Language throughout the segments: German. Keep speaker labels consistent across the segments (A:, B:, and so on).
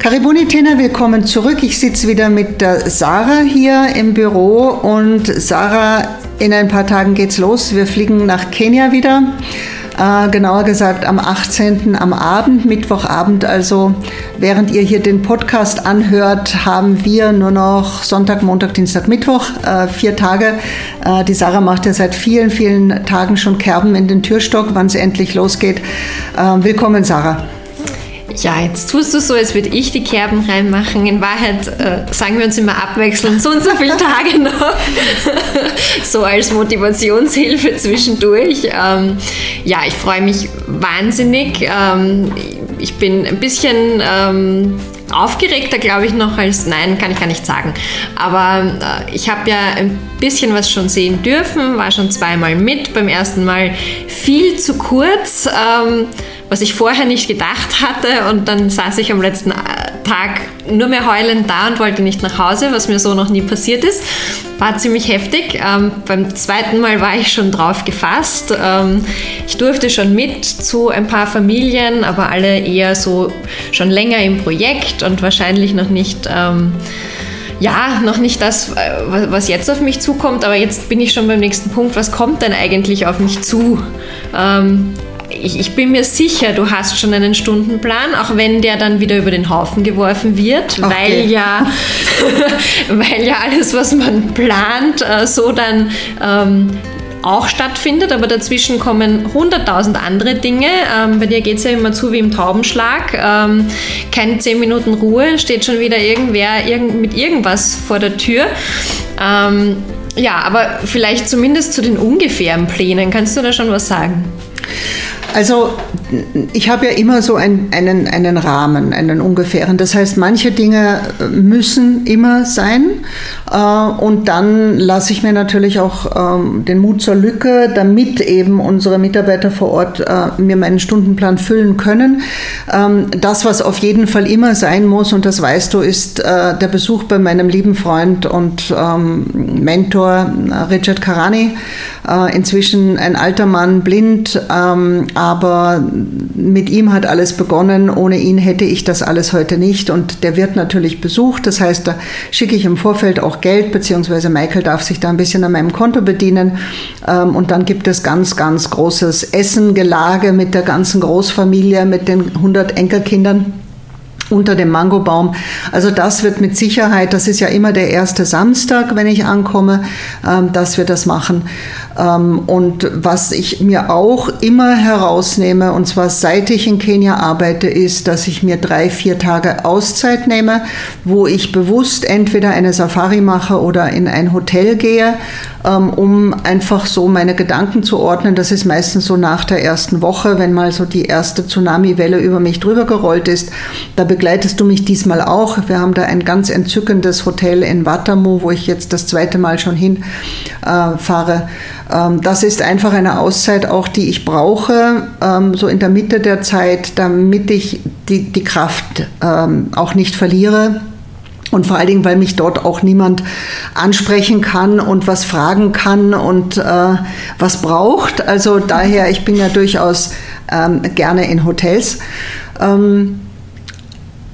A: Karibuni Tena, willkommen zurück. Ich sitze wieder mit der Sarah hier im Büro und Sarah, in ein paar Tagen geht's los. Wir fliegen nach Kenia wieder. Äh, genauer gesagt am 18. am Abend, Mittwochabend. Also während ihr hier den Podcast anhört, haben wir nur noch Sonntag, Montag, Dienstag, Mittwoch, äh, vier Tage. Äh, die Sarah macht ja seit vielen, vielen Tagen schon Kerben in den Türstock, wann es endlich losgeht. Äh, willkommen, Sarah.
B: Ja, jetzt tust du so, als würde ich die Kerben reinmachen. In Wahrheit äh, sagen wir uns immer abwechselnd so und so viele Tage noch. so als Motivationshilfe zwischendurch. Ähm, ja, ich freue mich wahnsinnig. Ähm, ich bin ein bisschen ähm, aufgeregter, glaube ich, noch als nein, kann ich gar nicht sagen. Aber äh, ich habe ja ein bisschen was schon sehen dürfen, war schon zweimal mit. Beim ersten Mal viel zu kurz. Ähm, was ich vorher nicht gedacht hatte. Und dann saß ich am letzten äh, Tag nur mehr heulend da und wollte nicht nach Hause, was mir so noch nie passiert ist. War ziemlich heftig. Ähm, beim zweiten Mal war ich schon drauf gefasst. Ähm, ich durfte schon mit zu ein paar Familien, aber alle eher so schon länger im Projekt und wahrscheinlich noch nicht. Ähm, ja, noch nicht das, äh, was jetzt auf mich zukommt, aber jetzt bin ich schon beim nächsten Punkt. Was kommt denn eigentlich auf mich zu? Ähm, ich, ich, bin mir sicher, du hast schon einen Stundenplan, auch wenn der dann wieder über den Haufen geworfen wird, okay. weil, ja, weil ja alles, was man plant, äh, so dann ähm, auch stattfindet, aber dazwischen kommen 100.000 andere Dinge. Ähm, bei dir geht es ja immer zu wie im Taubenschlag. Ähm, keine 10 Minuten Ruhe, steht schon wieder irgendwer irgend, mit irgendwas vor der Tür. Ähm, ja, aber vielleicht zumindest zu den ungefähren Plänen. Kannst du da schon was sagen?
A: Also ich habe ja immer so ein, einen, einen Rahmen, einen ungefähren. Das heißt, manche Dinge müssen immer sein. Äh, und dann lasse ich mir natürlich auch ähm, den Mut zur Lücke, damit eben unsere Mitarbeiter vor Ort äh, mir meinen Stundenplan füllen können. Ähm, das, was auf jeden Fall immer sein muss, und das weißt du, ist äh, der Besuch bei meinem lieben Freund und ähm, Mentor Richard Karani. Inzwischen ein alter Mann, blind aber mit ihm hat alles begonnen. Ohne ihn hätte ich das alles heute nicht. Und der wird natürlich besucht. Das heißt, da schicke ich im Vorfeld auch Geld, beziehungsweise Michael darf sich da ein bisschen an meinem Konto bedienen. Ähm, und dann gibt es ganz, ganz großes Essen, Gelage mit der ganzen Großfamilie, mit den 100 Enkelkindern unter dem Mangobaum. Also das wird mit Sicherheit, das ist ja immer der erste Samstag, wenn ich ankomme, ähm, dass wir das machen. Ähm, und was ich mir auch immer herausnehme, und zwar seit ich in Kenia arbeite, ist, dass ich mir drei, vier Tage Auszeit nehme, wo ich bewusst entweder eine Safari mache oder in ein Hotel gehe, ähm, um einfach so meine Gedanken zu ordnen. Das ist meistens so nach der ersten Woche, wenn mal so die erste Tsunami-Welle über mich drüber gerollt ist. Da begleitest du mich diesmal auch. Wir haben da ein ganz entzückendes Hotel in Watamu, wo ich jetzt das zweite Mal schon hinfahre. Äh, das ist einfach eine Auszeit auch, die ich brauche, ähm, so in der Mitte der Zeit, damit ich die, die Kraft ähm, auch nicht verliere. Und vor allen Dingen, weil mich dort auch niemand ansprechen kann und was fragen kann und äh, was braucht. Also daher, ich bin ja durchaus ähm, gerne in Hotels. Ähm,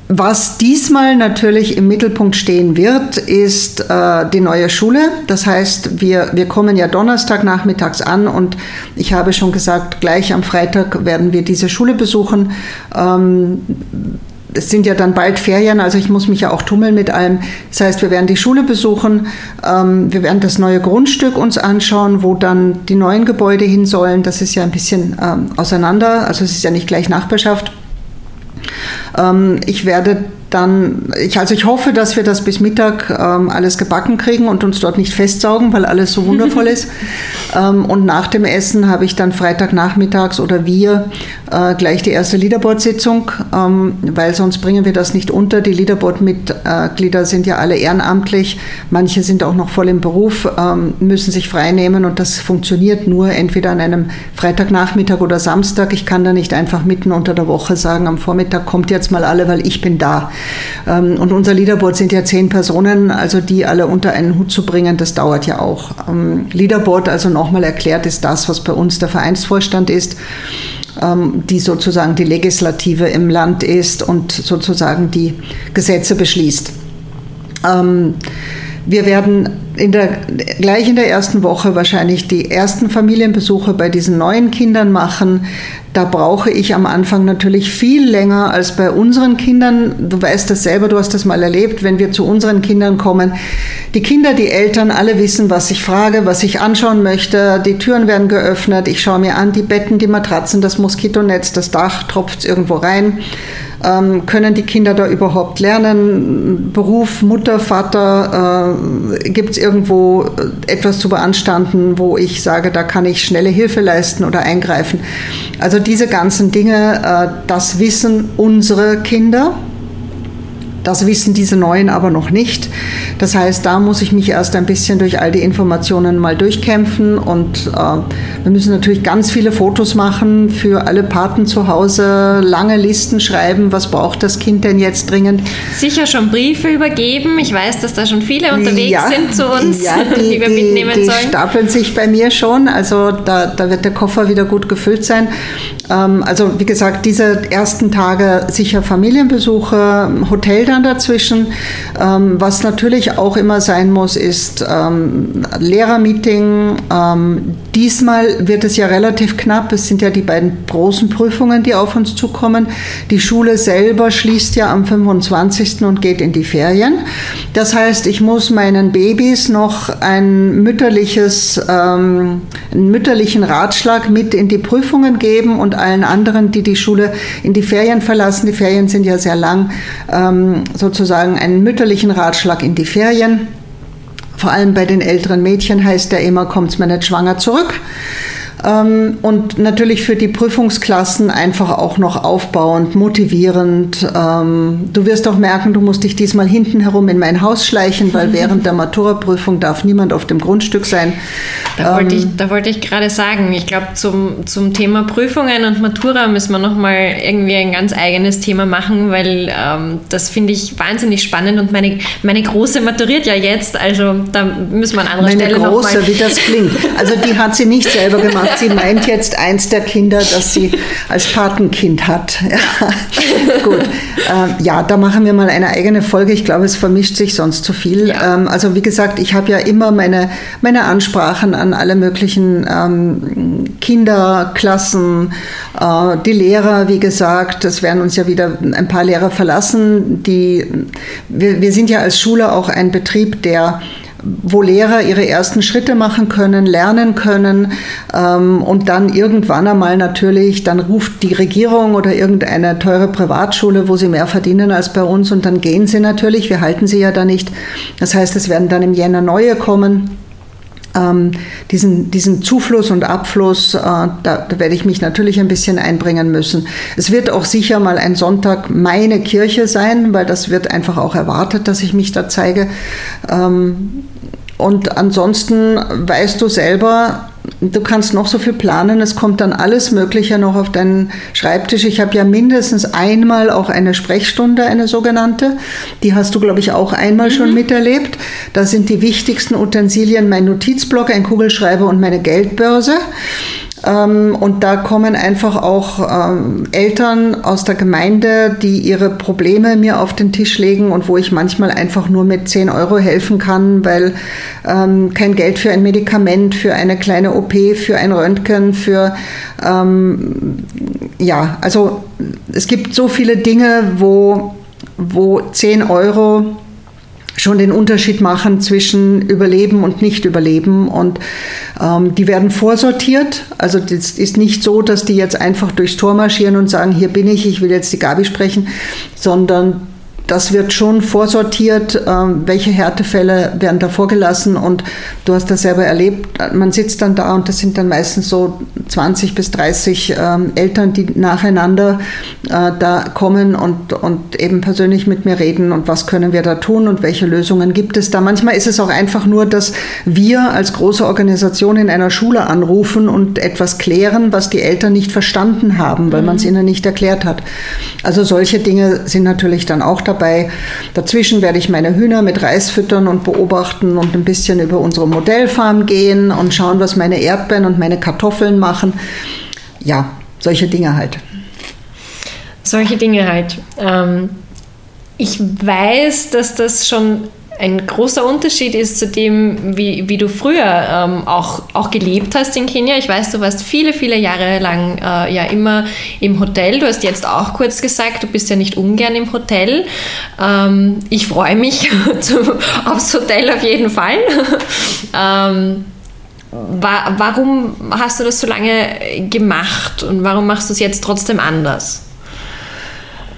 A: was diesmal natürlich im Mittelpunkt stehen wird, ist äh, die neue Schule. Das heißt, wir, wir kommen ja Donnerstag nachmittags an und ich habe schon gesagt, gleich am Freitag werden wir diese Schule besuchen. Ähm, es sind ja dann bald Ferien, also ich muss mich ja auch tummeln mit allem. Das heißt, wir werden die Schule besuchen, ähm, wir werden das neue Grundstück uns anschauen, wo dann die neuen Gebäude hin sollen. Das ist ja ein bisschen ähm, auseinander, also es ist ja nicht gleich Nachbarschaft. Ähm, ich werde dann, ich, also ich hoffe, dass wir das bis Mittag ähm, alles gebacken kriegen und uns dort nicht festsaugen, weil alles so wundervoll ist. Ähm, und nach dem Essen habe ich dann Freitagnachmittags oder wir äh, gleich die erste Leaderboard-Sitzung, ähm, weil sonst bringen wir das nicht unter. Die Leaderboard-Mitglieder sind ja alle ehrenamtlich, manche sind auch noch voll im Beruf, ähm, müssen sich freinehmen und das funktioniert nur entweder an einem Freitagnachmittag oder Samstag. Ich kann da nicht einfach mitten unter der Woche sagen, am Vormittag kommt jetzt mal alle, weil ich bin da. Ähm, und unser Leaderboard sind ja zehn Personen, also die alle unter einen Hut zu bringen, das dauert ja auch. Ähm, Leaderboard, also nochmal erklärt, ist das, was bei uns der Vereinsvorstand ist. Ähm, die sozusagen die Legislative im Land ist und sozusagen die Gesetze beschließt. Wir werden in der, gleich in der ersten Woche wahrscheinlich die ersten Familienbesuche bei diesen neuen Kindern machen. Da brauche ich am Anfang natürlich viel länger als bei unseren Kindern. Du weißt das selber, du hast das mal erlebt, wenn wir zu unseren Kindern kommen. Die Kinder, die Eltern, alle wissen, was ich frage, was ich anschauen möchte. Die Türen werden geöffnet. Ich schaue mir an, die Betten, die Matratzen, das Moskitonetz, das Dach, tropft irgendwo rein. Ähm, können die Kinder da überhaupt lernen? Beruf, Mutter, Vater, äh, gibt es irgendwo etwas zu beanstanden, wo ich sage, da kann ich schnelle Hilfe leisten oder eingreifen? Also diese ganzen Dinge, äh, das wissen unsere Kinder. Das wissen diese Neuen aber noch nicht. Das heißt, da muss ich mich erst ein bisschen durch all die Informationen mal durchkämpfen und äh, wir müssen natürlich ganz viele Fotos machen für alle Paten zu Hause, lange Listen schreiben, was braucht das Kind denn jetzt dringend.
B: Sicher schon Briefe übergeben. Ich weiß, dass da schon viele unterwegs ja, sind zu uns,
A: ja, die, die wir die, mitnehmen die sollen. Die stapeln sich bei mir schon, also da, da wird der Koffer wieder gut gefüllt sein. Ähm, also wie gesagt, diese ersten Tage sicher Familienbesuche, Hotel dann dazwischen. Ähm, was natürlich auch immer sein muss, ist ähm, Lehrermeeting. Diesmal wird es ja relativ knapp. Es sind ja die beiden großen Prüfungen, die auf uns zukommen. Die Schule selber schließt ja am 25. und geht in die Ferien. Das heißt, ich muss meinen Babys noch ein mütterliches, einen mütterlichen Ratschlag mit in die Prüfungen geben und allen anderen, die die Schule in die Ferien verlassen. Die Ferien sind ja sehr lang, ähm, sozusagen einen mütterlichen Ratschlag in die Ferien. Vor allem bei den älteren Mädchen heißt der immer, kommt es mir nicht schwanger zurück. Ähm, und natürlich für die Prüfungsklassen einfach auch noch aufbauend, motivierend. Ähm, du wirst auch merken, du musst dich diesmal hinten herum in mein Haus schleichen, weil während der Maturaprüfung darf niemand auf dem Grundstück sein.
B: Da wollte ich, da wollte ich gerade sagen, ich glaube, zum, zum Thema Prüfungen und Matura müssen wir nochmal irgendwie ein ganz eigenes Thema machen, weil ähm, das finde ich wahnsinnig spannend und meine, meine Große maturiert ja jetzt, also da müssen wir an anderer
A: meine
B: Stelle
A: Meine Große, wie das klingt. Also die hat sie nicht selber gemacht sie meint jetzt eins der Kinder, das sie als Patenkind hat. Ja, gut. Ähm, ja, da machen wir mal eine eigene Folge. Ich glaube, es vermischt sich sonst zu viel. Ja. Ähm, also wie gesagt, ich habe ja immer meine, meine Ansprachen an alle möglichen ähm, Kinderklassen, äh, die Lehrer, wie gesagt, es werden uns ja wieder ein paar Lehrer verlassen. Die, wir, wir sind ja als Schule auch ein Betrieb, der wo Lehrer ihre ersten Schritte machen können, lernen können ähm, und dann irgendwann einmal natürlich, dann ruft die Regierung oder irgendeine teure Privatschule, wo sie mehr verdienen als bei uns und dann gehen sie natürlich, wir halten sie ja da nicht. Das heißt, es werden dann im Jänner neue kommen ähm, diesen, diesen Zufluss und Abfluss, äh, da, da, werde ich mich natürlich ein bisschen einbringen müssen. Es wird auch sicher mal ein Sonntag meine Kirche sein, weil das wird einfach auch erwartet, dass ich mich da zeige. Ähm, und ansonsten weißt du selber, du kannst noch so viel planen, es kommt dann alles Mögliche noch auf deinen Schreibtisch. Ich habe ja mindestens einmal auch eine Sprechstunde, eine sogenannte. Die hast du, glaube ich, auch einmal mhm. schon miterlebt. Da sind die wichtigsten Utensilien mein Notizblock, ein Kugelschreiber und meine Geldbörse. Ähm, und da kommen einfach auch ähm, Eltern aus der Gemeinde, die ihre Probleme mir auf den Tisch legen und wo ich manchmal einfach nur mit 10 Euro helfen kann, weil ähm, kein Geld für ein Medikament, für eine kleine OP, für ein Röntgen, für ja, also es gibt so viele Dinge, wo, wo 10 Euro schon den Unterschied machen zwischen Überleben und Nicht-Überleben. Und ähm, die werden vorsortiert. Also das ist nicht so, dass die jetzt einfach durchs Tor marschieren und sagen, hier bin ich, ich will jetzt die Gabi sprechen, sondern das wird schon vorsortiert, ähm, welche Härtefälle werden da vorgelassen und du hast das selber erlebt, man sitzt dann da und das sind dann meistens so 20 bis 30 ähm, Eltern, die nacheinander äh, da kommen und, und eben persönlich mit mir reden und was können wir da tun und welche Lösungen gibt es da. Manchmal ist es auch einfach nur, dass wir als große Organisation in einer Schule anrufen und etwas klären, was die Eltern nicht verstanden haben, weil man es mhm. ihnen nicht erklärt hat. Also solche Dinge sind natürlich dann auch dabei dabei. Dazwischen werde ich meine Hühner mit Reis füttern und beobachten und ein bisschen über unsere Modellfarm gehen und schauen, was meine Erdbeeren und meine Kartoffeln machen. Ja, solche Dinge halt.
B: Solche Dinge halt. Ähm, ich weiß, dass das schon ein großer Unterschied ist zu dem, wie, wie du früher ähm, auch, auch gelebt hast in Kenia. Ich weiß, du warst viele, viele Jahre lang äh, ja immer im Hotel. Du hast jetzt auch kurz gesagt, du bist ja nicht ungern im Hotel. Ähm, ich freue mich aufs Hotel auf jeden Fall. ähm, wa warum hast du das so lange gemacht und warum machst du es jetzt trotzdem anders?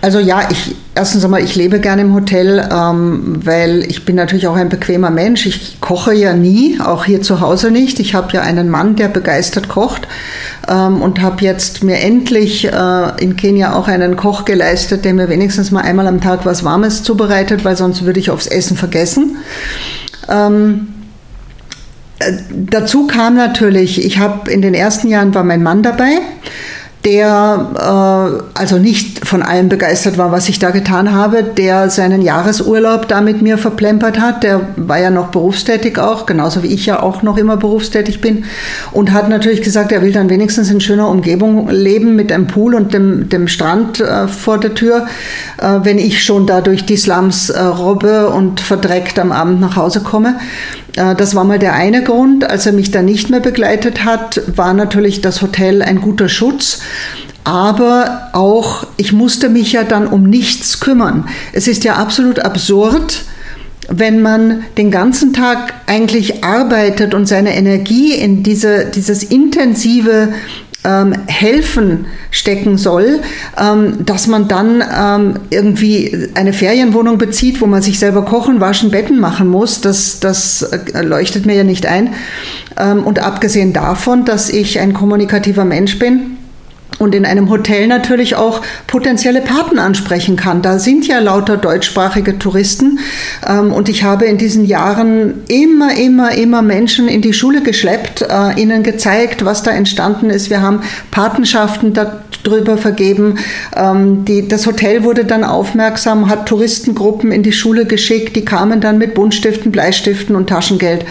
A: Also ja, ich erstens einmal, ich lebe gerne im Hotel, ähm, weil ich bin natürlich auch ein bequemer Mensch. Ich koche ja nie, auch hier zu Hause nicht. Ich habe ja einen Mann, der begeistert kocht ähm, und habe jetzt mir endlich äh, in Kenia auch einen Koch geleistet, der mir wenigstens mal einmal am Tag was Warmes zubereitet, weil sonst würde ich aufs Essen vergessen. Ähm, äh, dazu kam natürlich, ich habe in den ersten Jahren war mein Mann dabei der äh, also nicht von allem begeistert war, was ich da getan habe, der seinen Jahresurlaub da mit mir verplempert hat. Der war ja noch berufstätig auch, genauso wie ich ja auch noch immer berufstätig bin. Und hat natürlich gesagt, er will dann wenigstens in schöner Umgebung leben mit einem Pool und dem, dem Strand äh, vor der Tür, äh, wenn ich schon da durch die Slums äh, robbe und verdreckt am Abend nach Hause komme. Äh, das war mal der eine Grund. Als er mich dann nicht mehr begleitet hat, war natürlich das Hotel ein guter Schutz. Aber auch, ich musste mich ja dann um nichts kümmern. Es ist ja absolut absurd, wenn man den ganzen Tag eigentlich arbeitet und seine Energie in diese, dieses intensive ähm, helfen stecken soll, ähm, dass man dann ähm, irgendwie eine Ferienwohnung bezieht, wo man sich selber kochen, waschen, Betten machen muss, das, das äh, leuchtet mir ja nicht ein. Ähm, und abgesehen davon, dass ich ein kommunikativer Mensch bin, und in einem Hotel natürlich auch potenzielle Paten ansprechen kann. Da sind ja lauter deutschsprachige Touristen ähm, und ich habe in diesen Jahren immer, immer, immer Menschen in die Schule geschleppt, äh, ihnen gezeigt, was da entstanden ist. Wir haben Patenschaften darüber vergeben. Ähm, die, das Hotel wurde dann aufmerksam, hat Touristengruppen in die Schule geschickt, die kamen dann mit Buntstiften, Bleistiften und Taschengeld.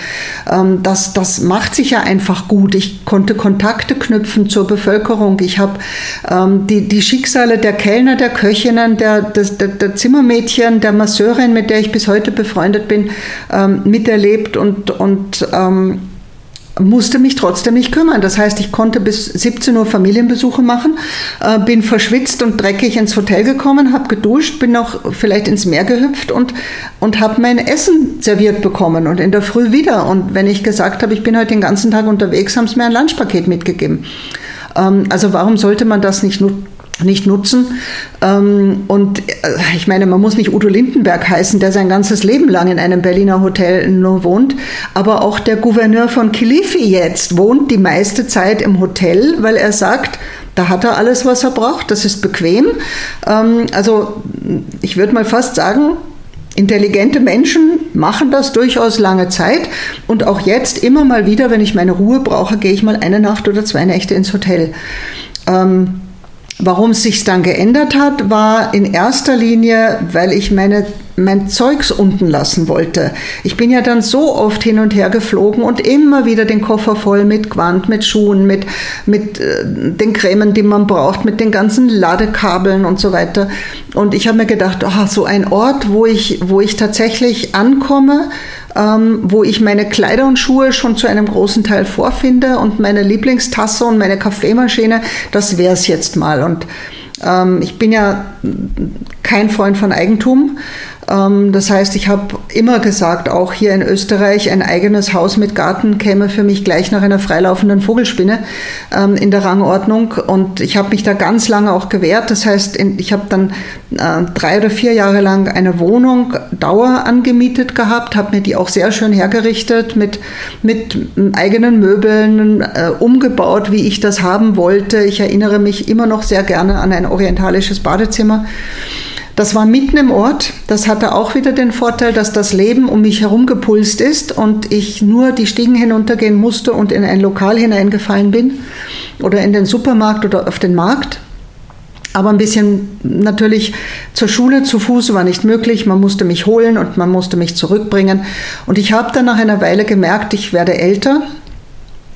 A: Ähm, das, das macht sich ja einfach gut. Ich konnte Kontakte knüpfen zur Bevölkerung. Ich habe ähm, die, die Schicksale der Kellner, der Köchinnen, der, der, der, Zimmermädchen, der Masseurin, mit der ich bis heute befreundet bin, ähm, miterlebt und, und ähm, musste mich trotzdem nicht kümmern. Das heißt, ich konnte bis 17 Uhr Familienbesuche machen, äh, bin verschwitzt und dreckig ins Hotel gekommen, habe geduscht, bin noch vielleicht ins Meer gehüpft und, und habe mein Essen serviert bekommen und in der Früh wieder. Und wenn ich gesagt habe, ich bin heute den ganzen Tag unterwegs, haben sie mir ein Lunchpaket mitgegeben. Ähm, also warum sollte man das nicht nutzen? nicht nutzen. Ähm, und äh, ich meine, man muss nicht Udo Lindenberg heißen, der sein ganzes Leben lang in einem Berliner Hotel nur wohnt. Aber auch der Gouverneur von Kilifi jetzt wohnt die meiste Zeit im Hotel, weil er sagt, da hat er alles, was er braucht. Das ist bequem. Ähm, also ich würde mal fast sagen, Intelligente Menschen machen das durchaus lange Zeit und auch jetzt immer mal wieder, wenn ich meine Ruhe brauche, gehe ich mal eine Nacht oder zwei Nächte ins Hotel. Ähm, Warum es sich dann geändert hat, war in erster Linie, weil ich meine, mein Zeugs unten lassen wollte. Ich bin ja dann so oft hin und her geflogen und immer wieder den Koffer voll mit Quant, mit Schuhen, mit, mit äh, den Cremen, die man braucht, mit den ganzen Ladekabeln und so weiter. Und ich habe mir gedacht, oh, so ein Ort, wo ich, wo ich tatsächlich ankomme, ähm, wo ich meine Kleider und Schuhe schon zu einem großen Teil vorfinde und meine Lieblingstasse und meine Kaffeemaschine, das wäre es jetzt mal. Und ähm, ich bin ja kein Freund von Eigentum. Ähm, das heißt, ich habe immer gesagt, auch hier in Österreich, ein eigenes Haus mit Garten käme für mich gleich nach einer freilaufenden Vogelspinne ähm, in der Rangordnung. Und ich habe mich da ganz lange auch gewehrt. Das heißt, ich habe dann äh, drei oder vier Jahre lang eine Wohnung Dauer angemietet gehabt, habe mir die auch sehr schön hergerichtet mit, mit eigenen Möbeln, äh, umgebaut, wie ich das haben wollte. Ich erinnere mich immer noch sehr gerne an ein orientalisches Badezimmer. Das war mitten im Ort. Das hatte auch wieder den Vorteil, dass das Leben um mich herum gepulst ist und ich nur die Stiegen hinuntergehen musste und in ein Lokal hineingefallen bin oder in den Supermarkt oder auf den Markt. Aber ein bisschen natürlich zur Schule zu Fuß war nicht möglich. Man musste mich holen und man musste mich zurückbringen. Und ich habe dann nach einer Weile gemerkt, ich werde älter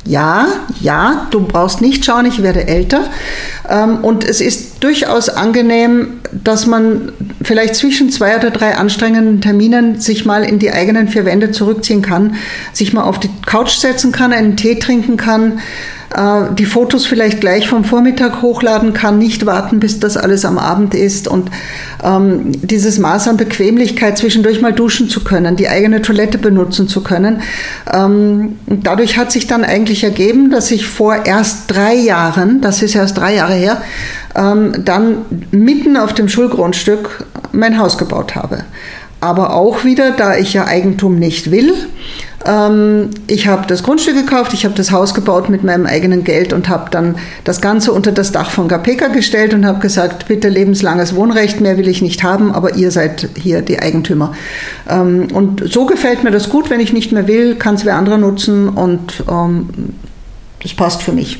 A: Ja, ja, du brauchst nicht schauen, ich werde älter. Ähm, und es ist durchaus angenehm, dass man vielleicht zwischen zwei oder drei anstrengenden Terminen sich mal in die eigenen vier Wände zurückziehen kann, sich mal auf die Couch setzen kann, einen Tee trinken kann, die Fotos vielleicht gleich vom Vormittag hochladen kann, nicht warten, bis das alles am Abend ist und ähm, dieses Maß an Bequemlichkeit zwischendurch mal duschen zu können, die eigene Toilette benutzen zu können. Ähm, dadurch hat sich dann eigentlich ergeben, dass ich vor erst drei Jahren, das ist erst drei Jahre her, ähm, dann mitten auf dem Schulgrundstück mein Haus gebaut habe. Aber auch wieder, da ich ja Eigentum nicht will, ähm, ich habe das Grundstück gekauft, ich habe das Haus gebaut mit meinem eigenen Geld und habe dann das Ganze unter das Dach von Gapeka gestellt und habe gesagt, bitte lebenslanges Wohnrecht, mehr will ich nicht haben, aber ihr seid hier die Eigentümer. Ähm, und so gefällt mir das gut, wenn ich nicht mehr will, kann es wer andere nutzen und ähm, das passt für mich.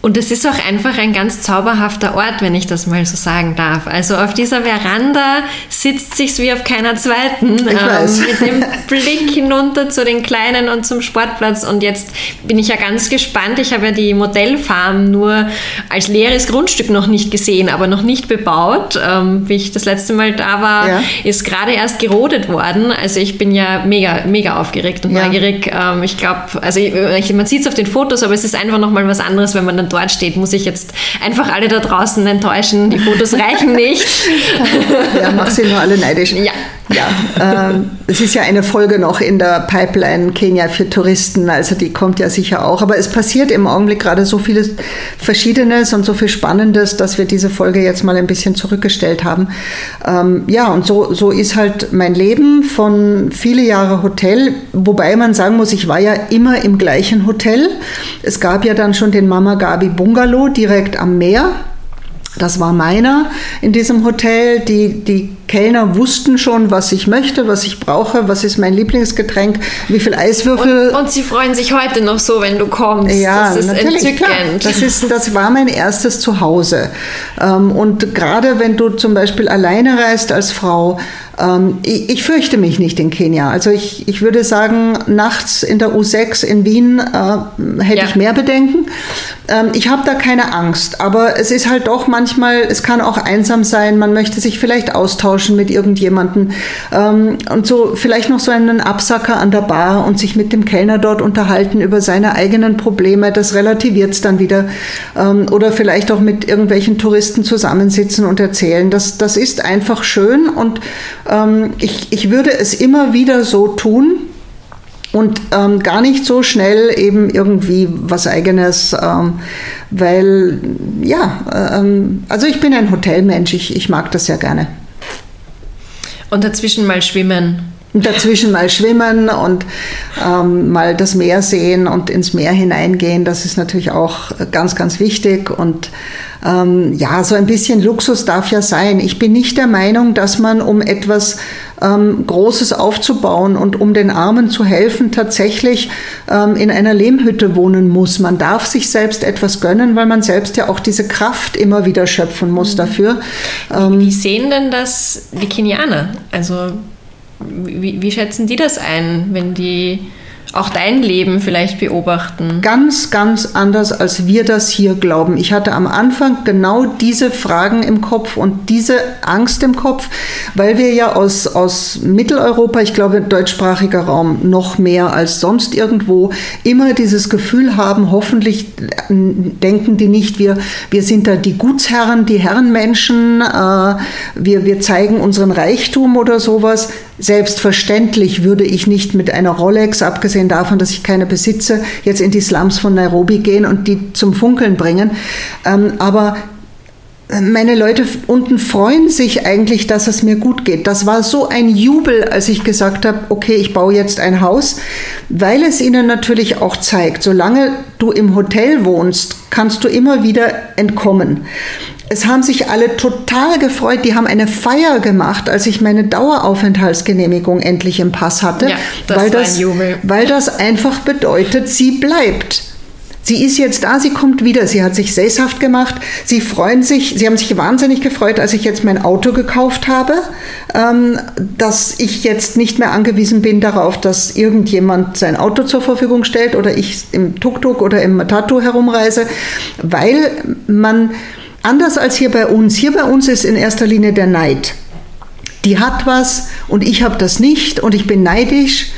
B: Und es ist auch einfach ein ganz zauberhafter Ort, wenn ich das mal so sagen darf. Also auf dieser Veranda sitzt sich's wie auf keiner zweiten.
A: Ähm,
B: mit dem Blick hinunter zu den Kleinen und zum Sportplatz. Und jetzt bin ich ja ganz gespannt. Ich habe ja die Modellfarm nur als leeres Grundstück noch nicht gesehen, aber noch nicht bebaut. Ähm, wie ich das letzte Mal da war, ja. ist gerade erst gerodet worden. Also ich bin ja mega, mega aufgeregt und ja. neugierig. Ähm, ich glaube, also ich, man sieht es auf den Fotos, aber es ist einfach nochmal was anderes, wenn man dann dort steht, muss ich jetzt einfach alle da draußen enttäuschen. Die Fotos reichen nicht.
A: ja, mach sie nur alle neidisch.
B: Ja.
A: Ja, äh, es ist ja eine Folge noch in der Pipeline Kenia für Touristen, also die kommt ja sicher auch. Aber es passiert im Augenblick gerade so vieles Verschiedenes und so viel Spannendes, dass wir diese Folge jetzt mal ein bisschen zurückgestellt haben. Ähm, ja, und so, so ist halt mein Leben von viele Jahre Hotel, wobei man sagen muss, ich war ja immer im gleichen Hotel. Es gab ja dann schon den Mama Gabi Bungalow direkt am Meer. Das war meiner in diesem Hotel. Die, die Kellner wussten schon, was ich möchte, was ich brauche, was ist mein Lieblingsgetränk, wie viel Eiswürfel.
B: Und, und sie freuen sich heute noch so, wenn du kommst.
A: Ja, das ist natürlich, entzückend. Das, ist, das war mein erstes Zuhause. Ähm, und gerade wenn du zum Beispiel alleine reist als Frau, ähm, ich, ich, fürchte mich nicht in Kenia. Also ich, ich würde sagen, nachts in der U6 in Wien äh, hätte ja. ich mehr Bedenken. Ähm, ich habe da keine Angst, aber es ist halt doch manchmal, es kann auch einsam sein, man möchte sich vielleicht austauschen mit irgendjemandem ähm, und so vielleicht noch so einen Absacker an der Bar und sich mit dem Kellner dort unterhalten über seine eigenen Probleme, das relativiert es dann wieder. Ähm, oder vielleicht auch mit irgendwelchen Touristen zusammensitzen und erzählen. Das, das ist einfach schön und ähm, ich, ich würde es immer wieder so tun und ähm, gar nicht so schnell eben irgendwie was eigenes, ähm, weil ja, ähm, also ich bin ein Hotelmensch, ich, ich mag das ja gerne.
B: Und dazwischen mal schwimmen.
A: Dazwischen mal schwimmen und ähm, mal das Meer sehen und ins Meer hineingehen, das ist natürlich auch ganz, ganz wichtig. Und ähm, ja, so ein bisschen Luxus darf ja sein. Ich bin nicht der Meinung, dass man, um etwas ähm, Großes aufzubauen und um den Armen zu helfen, tatsächlich ähm, in einer Lehmhütte wohnen muss. Man darf sich selbst etwas gönnen, weil man selbst ja auch diese Kraft immer wieder schöpfen muss mhm. dafür.
B: Ähm, Wie sehen denn das die Kenianer? Also wie, wie schätzen die das ein, wenn die auch dein Leben vielleicht beobachten.
A: Ganz, ganz anders, als wir das hier glauben. Ich hatte am Anfang genau diese Fragen im Kopf und diese Angst im Kopf, weil wir ja aus, aus Mitteleuropa, ich glaube deutschsprachiger Raum noch mehr als sonst irgendwo, immer dieses Gefühl haben, hoffentlich denken die nicht, wir, wir sind da die Gutsherren, die Herrenmenschen, äh, wir, wir zeigen unseren Reichtum oder sowas. Selbstverständlich würde ich nicht mit einer Rolex, abgesehen davon, dass ich keine besitze, jetzt in die Slums von Nairobi gehen und die zum Funkeln bringen. Ähm, aber meine Leute unten freuen sich eigentlich, dass es mir gut geht. Das war so ein Jubel, als ich gesagt habe, okay, ich baue jetzt ein Haus, weil es ihnen natürlich auch zeigt, solange du im Hotel wohnst, kannst du immer wieder entkommen. Es haben sich alle total gefreut. Die haben eine Feier gemacht, als ich meine Daueraufenthaltsgenehmigung endlich im Pass hatte,
B: ja, das
A: weil, das, weil das einfach bedeutet, sie bleibt. Sie ist jetzt da, sie kommt wieder, sie hat sich sesshaft gemacht, sie freuen sich, sie haben sich wahnsinnig gefreut, als ich jetzt mein Auto gekauft habe, ähm, dass ich jetzt nicht mehr angewiesen bin darauf, dass irgendjemand sein Auto zur Verfügung stellt oder ich im Tuk-Tuk oder im Matatu herumreise, weil man anders als hier bei uns, hier bei uns ist in erster Linie der Neid. Die hat was und ich habe das nicht und ich bin neidisch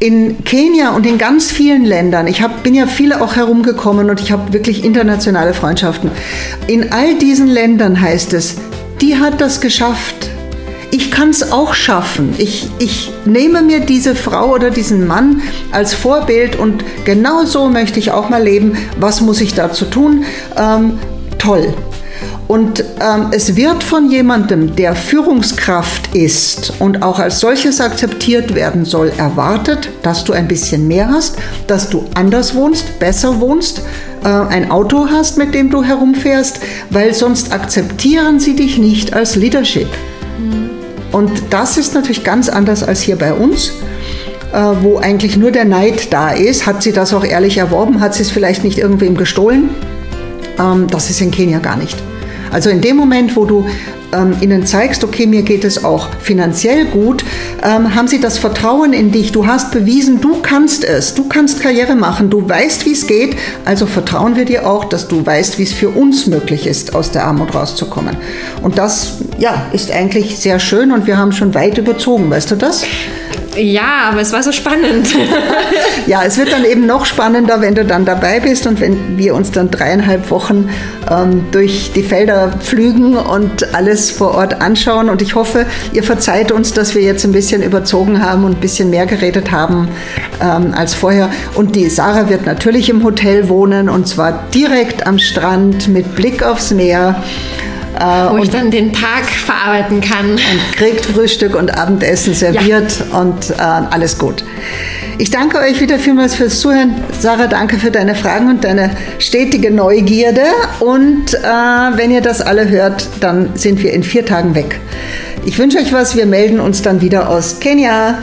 A: in Kenia und in ganz vielen Ländern, ich hab, bin ja viele auch herumgekommen und ich habe wirklich internationale Freundschaften. In all diesen Ländern heißt es, die hat das geschafft. Ich kann es auch schaffen. Ich, ich nehme mir diese Frau oder diesen Mann als Vorbild und genau so möchte ich auch mal leben. Was muss ich dazu tun? Ähm, toll. Und ähm, es wird von jemandem, der Führungskraft ist und auch als solches akzeptiert werden soll, erwartet, dass du ein bisschen mehr hast, dass du anders wohnst, besser wohnst, äh, ein Auto hast, mit dem du herumfährst, weil sonst akzeptieren sie dich nicht als Leadership. Mhm. Und das ist natürlich ganz anders als hier bei uns äh, wo eigentlich nur der Neid da ist. Hat sie das auch ehrlich erworben? Hat sie es vielleicht nicht irgendwem gestohlen? Ähm, das ist in Kenia gar nicht. Also in dem Moment, wo du ähm, ihnen zeigst, okay, mir geht es auch finanziell gut, ähm, haben sie das Vertrauen in dich. Du hast bewiesen, du kannst es, du kannst Karriere machen, du weißt, wie es geht, also vertrauen wir dir auch, dass du weißt, wie es für uns möglich ist, aus der Armut rauszukommen. Und das, ja, ist eigentlich sehr schön und wir haben schon weit überzogen, weißt du das?
B: Ja, aber es war so spannend.
A: ja, es wird dann eben noch spannender, wenn du dann dabei bist und wenn wir uns dann dreieinhalb Wochen ähm, durch die Felder pflügen und alles vor Ort anschauen. Und ich hoffe, ihr verzeiht uns, dass wir jetzt ein bisschen überzogen haben und ein bisschen mehr geredet haben ähm, als vorher. Und die Sarah wird natürlich im Hotel wohnen und zwar direkt am Strand mit Blick aufs Meer.
B: Äh, Wo ich dann den Tag verarbeiten kann. Und
A: kriegt Frühstück und Abendessen serviert ja. und äh, alles gut. Ich danke euch wieder vielmals fürs Zuhören. Sarah, danke für deine Fragen und deine stetige Neugierde. Und äh, wenn ihr das alle hört, dann sind wir in vier Tagen weg. Ich wünsche euch was. Wir melden uns dann wieder aus Kenia.